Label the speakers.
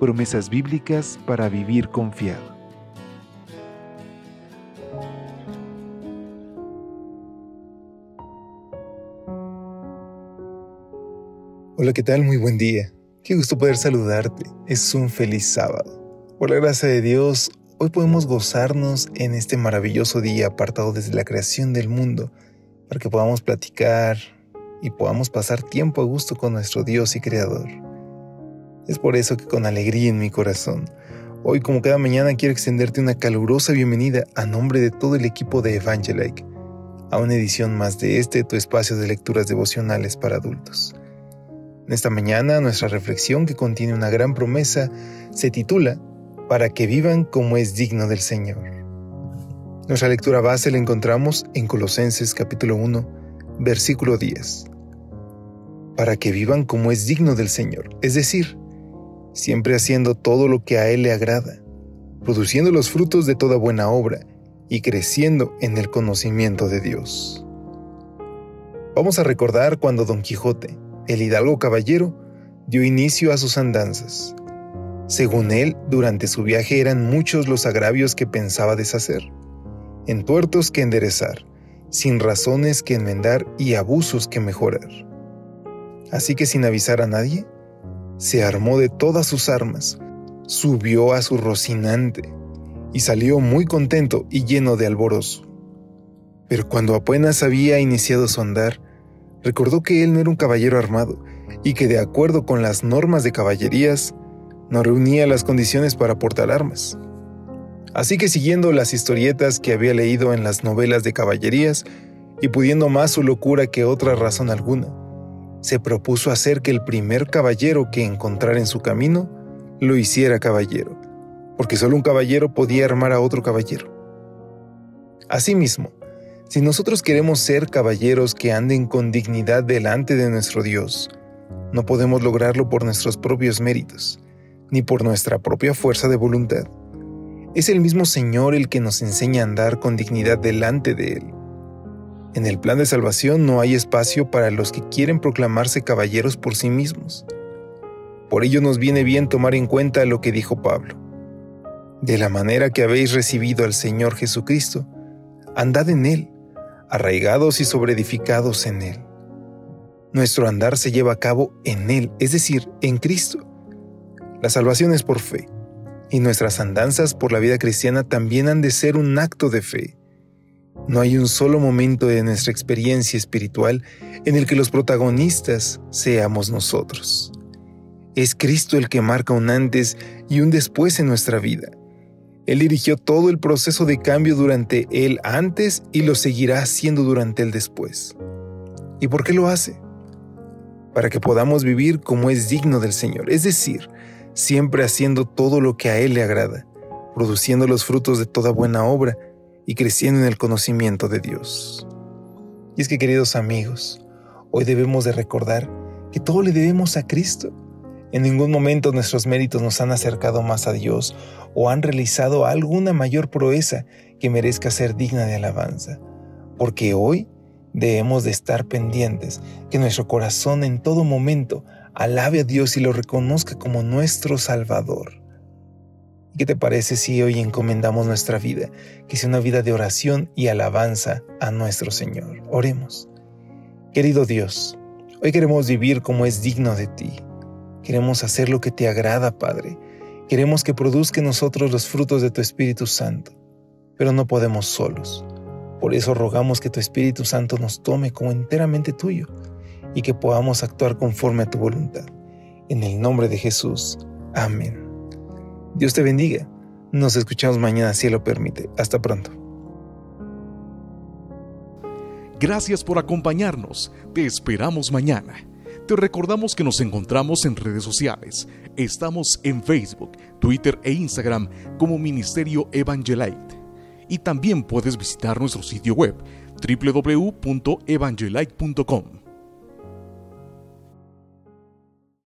Speaker 1: Promesas bíblicas para vivir confiado.
Speaker 2: Hola, ¿qué tal? Muy buen día. Qué gusto poder saludarte. Es un feliz sábado. Por la gracia de Dios, hoy podemos gozarnos en este maravilloso día apartado desde la creación del mundo, para que podamos platicar y podamos pasar tiempo a gusto con nuestro Dios y Creador. Es por eso que con alegría en mi corazón, hoy como cada mañana quiero extenderte una calurosa bienvenida a nombre de todo el equipo de Evangelike, a una edición más de este tu espacio de lecturas devocionales para adultos. En esta mañana nuestra reflexión que contiene una gran promesa se titula Para que vivan como es digno del Señor. Nuestra lectura base la encontramos en Colosenses capítulo 1, versículo 10. Para que vivan como es digno del Señor, es decir, siempre haciendo todo lo que a Él le agrada, produciendo los frutos de toda buena obra y creciendo en el conocimiento de Dios. Vamos a recordar cuando Don Quijote, el hidalgo caballero dio inicio a sus andanzas. Según él, durante su viaje eran muchos los agravios que pensaba deshacer, entuertos que enderezar, sin razones que enmendar y abusos que mejorar. Así que sin avisar a nadie, se armó de todas sus armas, subió a su rocinante y salió muy contento y lleno de alborozo. Pero cuando apenas había iniciado su andar, recordó que él no era un caballero armado y que de acuerdo con las normas de caballerías, no reunía las condiciones para portar armas. Así que siguiendo las historietas que había leído en las novelas de caballerías y pudiendo más su locura que otra razón alguna, se propuso hacer que el primer caballero que encontrara en su camino lo hiciera caballero, porque solo un caballero podía armar a otro caballero. Asimismo, si nosotros queremos ser caballeros que anden con dignidad delante de nuestro Dios, no podemos lograrlo por nuestros propios méritos, ni por nuestra propia fuerza de voluntad. Es el mismo Señor el que nos enseña a andar con dignidad delante de Él. En el plan de salvación no hay espacio para los que quieren proclamarse caballeros por sí mismos. Por ello nos viene bien tomar en cuenta lo que dijo Pablo. De la manera que habéis recibido al Señor Jesucristo, andad en Él arraigados y sobreedificados en Él. Nuestro andar se lleva a cabo en Él, es decir, en Cristo. La salvación es por fe, y nuestras andanzas por la vida cristiana también han de ser un acto de fe. No hay un solo momento de nuestra experiencia espiritual en el que los protagonistas seamos nosotros. Es Cristo el que marca un antes y un después en nuestra vida él dirigió todo el proceso de cambio durante el antes y lo seguirá haciendo durante el después. ¿Y por qué lo hace? Para que podamos vivir como es digno del Señor, es decir, siempre haciendo todo lo que a Él le agrada, produciendo los frutos de toda buena obra y creciendo en el conocimiento de Dios. Y es que queridos amigos, hoy debemos de recordar que todo le debemos a Cristo en ningún momento nuestros méritos nos han acercado más a Dios o han realizado alguna mayor proeza que merezca ser digna de alabanza. Porque hoy debemos de estar pendientes que nuestro corazón en todo momento alabe a Dios y lo reconozca como nuestro Salvador. ¿Qué te parece si hoy encomendamos nuestra vida, que sea una vida de oración y alabanza a nuestro Señor? Oremos. Querido Dios, hoy queremos vivir como es digno de ti Queremos hacer lo que te agrada, Padre. Queremos que produzca nosotros los frutos de tu Espíritu Santo, pero no podemos solos. Por eso rogamos que tu Espíritu Santo nos tome como enteramente tuyo y que podamos actuar conforme a tu voluntad. En el nombre de Jesús. Amén. Dios te bendiga. Nos escuchamos mañana si lo permite. Hasta pronto.
Speaker 3: Gracias por acompañarnos. Te esperamos mañana Te recordamos que nos encontramos en redes sociales. Estamos en Facebook, Twitter e Instagram como Ministerio Evangelite. Y también puedes visitar nuestro sitio web www.evangelite.com.